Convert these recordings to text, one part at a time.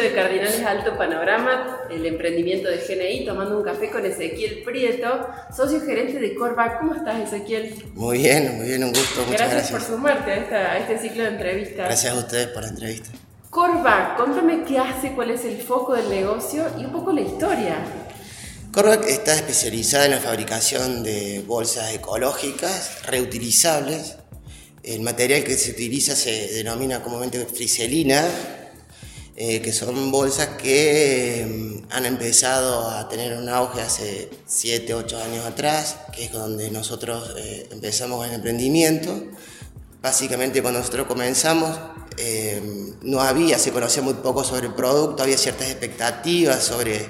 de Cardinales Alto Panorama, el emprendimiento de GNI, tomando un café con Ezequiel Prieto, socio gerente de Corvac. ¿Cómo estás, Ezequiel? Muy bien, muy bien, un gusto. Muchas gracias. por sumarte a, este ciclo de entrevistas. Gracias a ustedes por la entrevista. Corvac, contame qué hace, cuál es el foco del negocio y un poco la historia. Corvac está especializada en la fabricación de bolsas ecológicas reutilizables. El material que se utiliza se denomina comúnmente friselina, eh, que son bolsas que mm, han empezado a tener un auge hace 7, 8 años atrás, que es donde nosotros eh, empezamos el emprendimiento. Básicamente cuando nosotros comenzamos eh, no había, se conocía muy poco sobre el producto, había ciertas expectativas sobre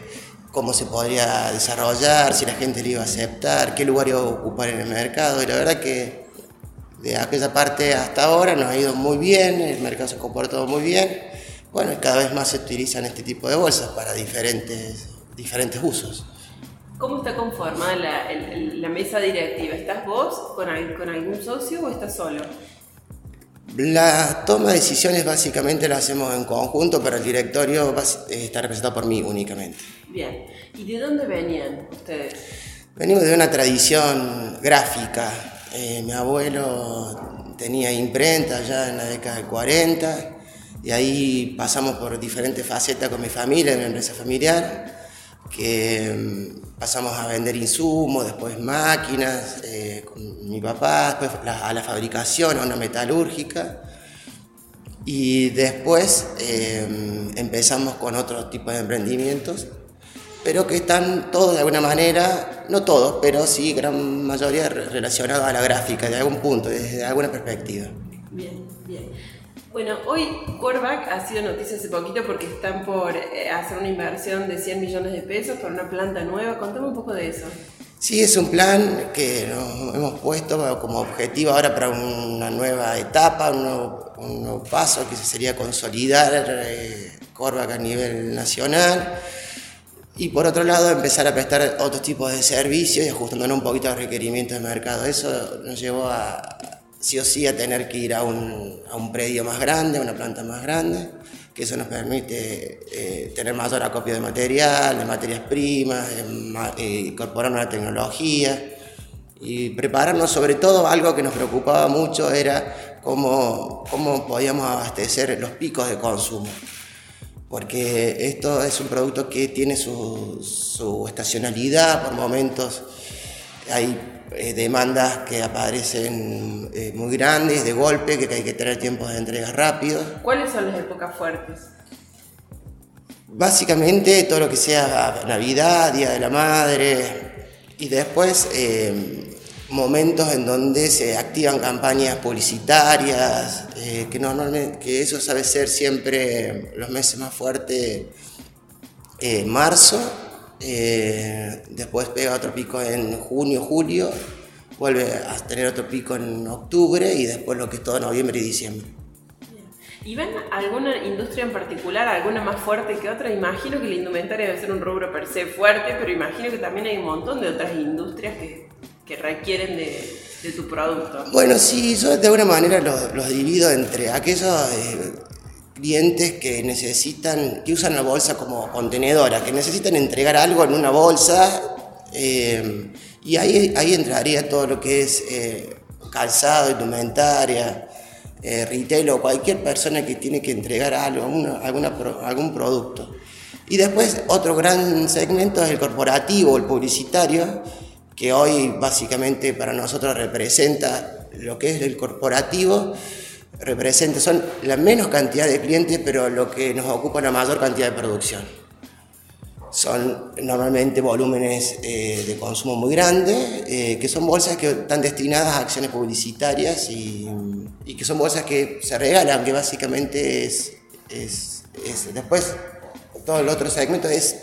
cómo se podría desarrollar, si la gente lo iba a aceptar, qué lugar iba a ocupar en el mercado. Y la verdad que de aquella parte hasta ahora nos ha ido muy bien, el mercado se ha comportado muy bien bueno, cada vez más se utilizan este tipo de bolsas para diferentes, diferentes usos. ¿Cómo está conformada la, mesa directiva? ¿Estás vos con, con algún socio o estás solo? La toma de decisiones básicamente la hacemos en conjunto, pero el directorio está representado por mí únicamente. Bien. ¿Y de dónde venían ustedes? Venimos de una tradición gráfica. Eh, mi abuelo tenía imprenta ya en la década del 40 y ahí pasamos por diferentes facetas con mi familia, en mi empresa familiar, que mm, pasamos a vender insumos, después máquinas, eh, con mi papá, después a la fabricación, a una metalúrgica. Y después eh, empezamos con otros tipos de emprendimientos, pero que están todos de alguna manera, no todos, pero sí gran mayoría relacionados a la gráfica, de algún punto, desde alguna perspectiva. Bueno, hoy Corvac ha sido noticia hace poquito porque están por eh, hacer una inversión de 100 millones de pesos por una planta nueva. Contame un poco de eso. Sí, es un plan que nos hemos puesto como objetivo ahora para una nueva etapa, un nuevo, paso que sería consolidar eh, Corvac a nivel nacional y por otro lado empezar a prestar otros tipos de servicios y ajustándonos un poquito a los requerimientos del mercado. Eso nos llevó a, sí o sí a tener que ir a un, a un predio más grande, a una planta más grande, que eso nos permite eh, tener mayor acopio de material, de materias primas, eh, incorporar nueva tecnología y prepararnos. Sobre todo algo que nos preocupaba mucho era cómo, cómo podíamos abastecer los picos de consumo porque esto es un producto que tiene su, su estacionalidad. Por momentos hay eh, demandas que aparecen eh, muy grandes, de golpe, que hay que tener tiempos de entrega rápidos. ¿Cuáles son las épocas fuertes? Básicamente todo lo que sea Navidad, Día de la Madre y después eh, momentos en donde se activan campañas publicitarias, que normalmente que eso sabe ser siempre los meses más fuertes, marzo eh, después pega otro pico en junio, julio, vuelve a tener otro pico en octubre y después lo que es todo noviembre y diciembre. ¿Y ven alguna industria en particular, alguna más fuerte que otra? Imagino que la indumentaria debe ser un rubro per se fuerte, pero imagino que también hay un montón de otras industrias que, que requieren de, de, tu producto. Bueno, sí, yo de alguna manera los, los divido entre aquellos eh, clientes que necesitan, que usan la bolsa como contenedora, que necesitan entregar algo en una bolsa, eh, y ahí, ahí entraría todo lo que es eh, calzado, indumentaria, eh, retail o cualquier persona que tiene que entregar algo, alguna, algún producto. Y después otro gran segmento es el corporativo, el publicitario, que hoy básicamente para nosotros representa lo que es el corporativo, representa, son la menos cantidad de clientes, pero lo que nos ocupa la mayor cantidad de producción. Son normalmente volúmenes eh, de consumo muy grandes, eh, que son bolsas que están destinadas a acciones publicitarias y, que son bolsas que se regalan, que básicamente es, es, después todo el otro segmento es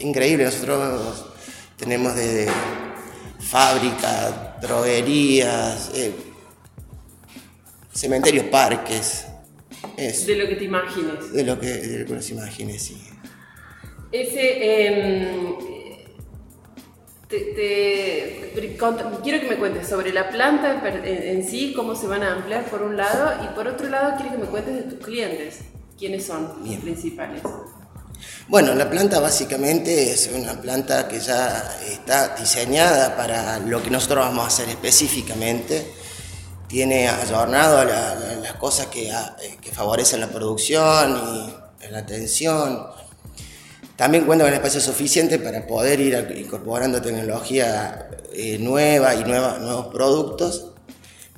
increíble. Nosotros tenemos de fábricas, droguerías, eh, cementerios, parques. De lo que te imagines. De lo que, de lo que nos imagines, sí. Ese. Em, quiero que me cuentes sobre la planta en, sí, cómo se van a ampliar por un lado, y por otro lado quiero que me cuentes de tus clientes. ¿Quiénes son los principales? Bueno, la planta básicamente es una planta que ya está diseñada para lo que nosotros vamos a hacer específicamente. Tiene ayornado las cosas que, eh, que, favorecen la producción y la atención. También cuenta con espacio suficiente para poder ir incorporando tecnología eh, nueva y nuevos productos.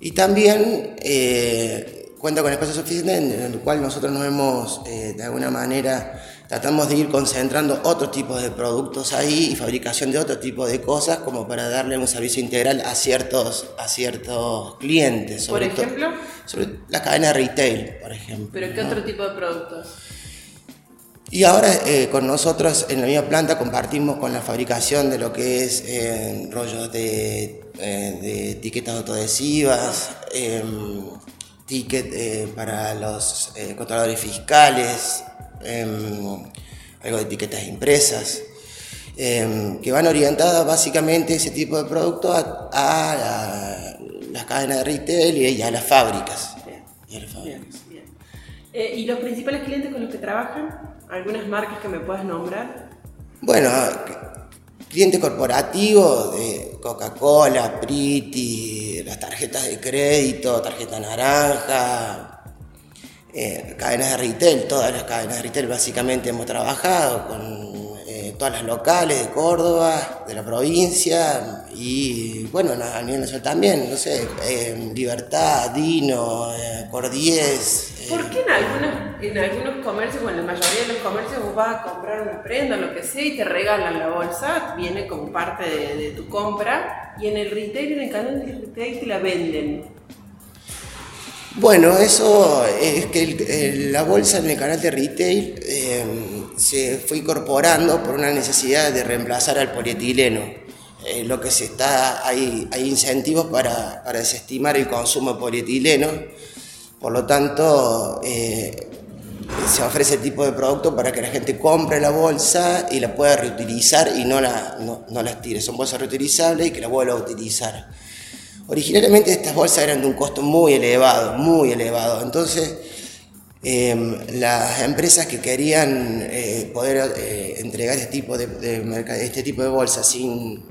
Y también eh, cuenta con espacio suficiente en el cual nosotros nos hemos, de alguna manera, tratamos de ir concentrando otro tipo de productos ahí y fabricación de otro tipo de cosas como para darle un servicio integral a ciertos, a ciertos clientes. ¿Por ejemplo? Sobre la cadena retail, por ejemplo. ¿Pero qué otro tipo de productos? Y ahora eh, con nosotros en la misma planta compartimos con la fabricación de lo que es eh, rollos de, eh, de, etiquetas autoadhesivas, em, ticket para los controladores fiscales, algo de etiquetas impresas, em, que van orientadas básicamente ese tipo de productos a, las cadenas de retail y a las fábricas. Eh, y, los principales clientes con los que trabajan? ¿Algunas marcas que me puedas nombrar? Bueno, cliente corporativo de Coca-Cola, Priti, las tarjetas de crédito, tarjeta naranja, eh, cadenas de retail, todas las cadenas de retail básicamente hemos trabajado con eh, todas las locales de Córdoba, de la provincia y bueno, a nivel nacional también, no sé, eh, Libertad, Dino, Cordies. ¿Por qué en algunos, en algunos comercios, bueno, en la mayoría de los comercios vos vas a comprar una prenda, lo que sea, y te regalan la bolsa, viene como parte de, de tu compra, y en el retail, en el canal de retail te la venden? Bueno, eso es que la bolsa en el de retail em, se fue incorporando por una necesidad de reemplazar al polietileno. Eh, lo que se está, hay, hay incentivos para, desestimar el consumo de polietileno, por lo tanto eh, se ofrece el tipo de producto para que la gente compre la bolsa y la pueda reutilizar y no la, no, no la tire. Son bolsas reutilizables y que la vuelva a utilizar. Originalmente estas bolsas eran de un costo muy elevado, muy elevado. Entonces, em, las empresas que querían eh, poder eh, entregar este tipo de, este tipo de bolsas sin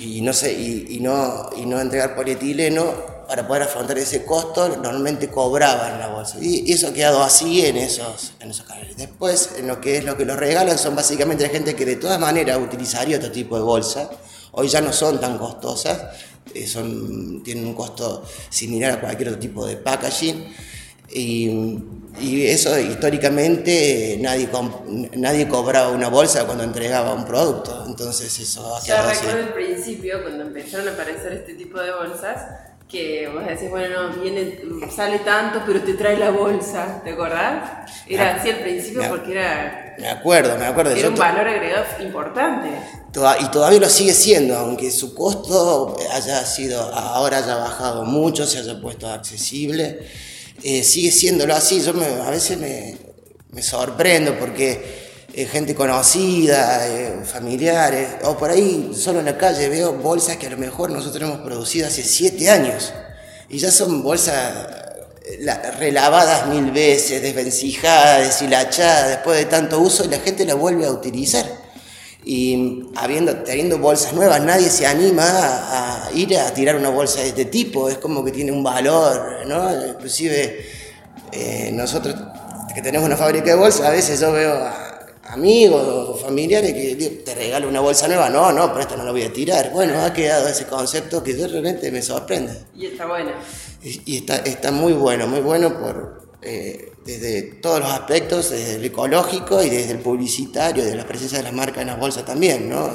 y no sé y, no y no entregar polietileno para poder afrontar ese costo normalmente cobraban la bolsa. Y, eso ha quedado así en esos en esos canales. Después en lo que es lo que los regalan son básicamente gente que de todas maneras utilizaría otro tipo de bolsa. Hoy ya no son tan costosas son, tienen un costo similar a cualquier otro tipo de packaging. Y, eso históricamente nadie, nadie cobraba una bolsa cuando entregaba un producto, entonces eso ha Yo recuerdo al principio, cuando empezaron a aparecer este tipo de bolsas, que vos decís, bueno, no, viene, sale tanto, pero te trae la bolsa, ¿te acordás? Era así al principio porque era... Me acuerdo, me acuerdo. Era un valor agregado importante. Y todavía lo sigue siendo, aunque su costo haya sido, ahora haya bajado mucho, se haya puesto accesible, eh, sigue siéndolo así. Yo a veces me, me sorprendo porque gente conocida, eh, familiares, o por ahí solo en la calle veo bolsas que a lo mejor nosotros hemos producido hace siete años y ya son bolsas eh, relavadas mil veces, desvencijadas, deshilachadas después de tanto uso y la gente la vuelve a utilizar. Y habiendo, teniendo bolsas nuevas, nadie se anima a, ir a tirar una bolsa de este tipo, es como que tiene un valor, ¿no? Inclusive eh, nosotros que tenemos una fábrica de bolsas, a veces yo veo amigos o familiares que te regalo una bolsa nueva, no, no, pero esto no lo voy a tirar. Bueno, ha quedado ese concepto que realmente me sorprende. Y está bueno. Y, está, está muy bueno, muy bueno por, eh, desde todos los aspectos, desde el ecológico y desde el publicitario, de la presencia de las marcas en las bolsas también, ¿no?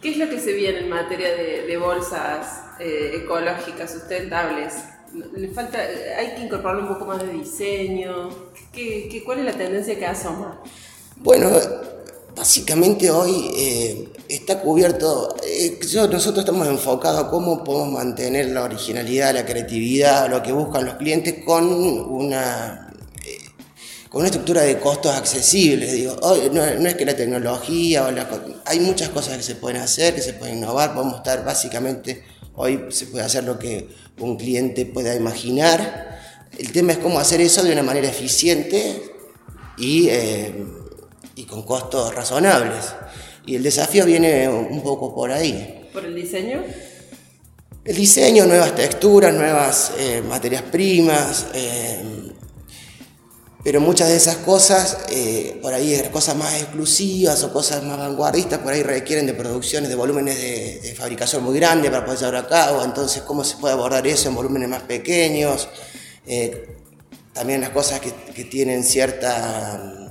¿Qué es lo que se viene en materia de, bolsas eh, ecológicas, sustentables? Le falta, hay que incorporar un poco más de diseño. ¿Qué, qué, cuál es la tendencia que asoma? Bueno, básicamente hoy eh, está cubierto, eh, nosotros estamos enfocados a cómo podemos mantener la originalidad, la creatividad, lo que buscan los clientes con una, eh, con una estructura de costos accesibles. No, es que la tecnología, o la, hay muchas cosas que se pueden hacer, que se pueden innovar, podemos estar básicamente, hoy se puede hacer lo que un cliente pueda imaginar. El tema es cómo hacer eso de una manera eficiente y y con costos razonables. Y el desafío viene un poco por ahí. ¿Por el diseño? El diseño, nuevas texturas, nuevas eh, materias primas, eh, pero muchas de esas cosas, eh, por ahí cosas más exclusivas o cosas más vanguardistas, por ahí requieren de producciones, de volúmenes de, fabricación muy grandes para poder llevar a cabo, entonces cómo se puede abordar eso en volúmenes más pequeños. también las cosas que, que tienen cierta,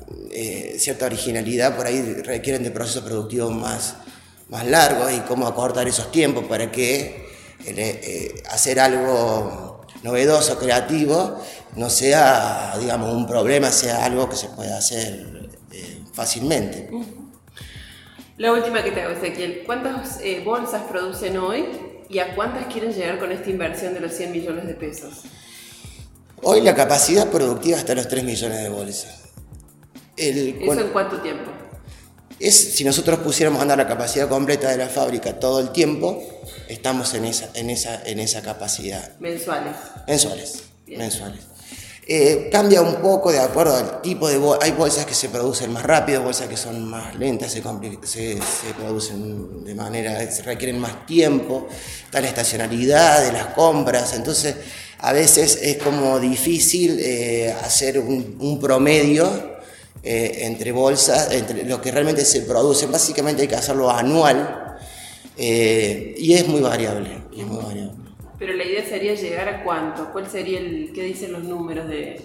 cierta originalidad, por ahí requieren de procesos productivos más, más largos y cómo acortar esos tiempos para que eh, eh, hacer algo novedoso, creativo, no sea, digamos, un problema, sea algo que se pueda hacer eh, fácilmente. La última que te hago, Ezequiel, ¿cuántas bolsas producen hoy y a cuántas quieren llegar con esta inversión de los 100 millones de pesos? Hoy la capacidad productiva está en los 3 millones de bolsas. ¿Eso en cuánto tiempo? Es, si nosotros pusiéramos a andar la capacidad completa de la fábrica todo el tiempo, estamos en esa, en esa, en esa capacidad. Mensuales. Mensuales. Mensuales. Eh, cambia un poco de acuerdo al tipo de bolsas. Hay bolsas que se producen más rápido, bolsas que son más lentas, se, se, se, producen de manera, se requieren más tiempo, está la estacionalidad de las compras, entonces a veces es como difícil eh, hacer un, un promedio eh, entre bolsas, entre lo que realmente se produce. Básicamente hay que hacerlo anual eh, y es muy variable, Pero la idea sería llegar a cuánto, cuál sería el, qué dicen los números de,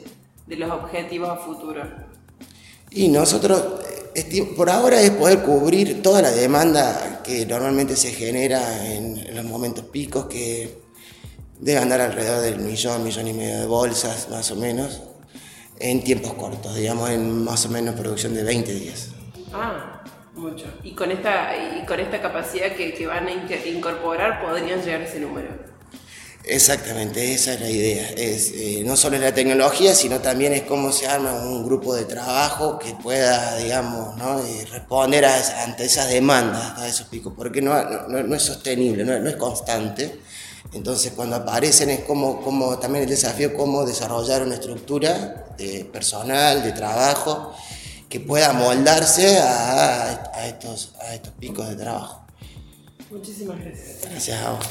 de los objetivos a futuro. Y nosotros, eh, por ahora es poder cubrir toda la demanda que normalmente se genera en, los momentos picos, que debe andar alrededor del millón, millón y medio de bolsas, más o menos en tiempos cortos, digamos en más o menos producción de 20 días. Ah, mucho. Y con esta, y con esta capacidad que, que van a incorporar podrían llegar a ese número. Exactamente, esa es la idea. Es, eh, no solo la tecnología, sino también es cómo se arma un grupo de trabajo que pueda, digamos, ¿no? responder a, ante esas demandas, a esos picos, porque no, no, no es sostenible, no es constante. Entonces cuando aparecen es como, como también el desafío cómo desarrollar una estructura de personal, de trabajo, que pueda moldarse a, a, estos, a estos picos de trabajo. Muchísimas gracias. Gracias a vos.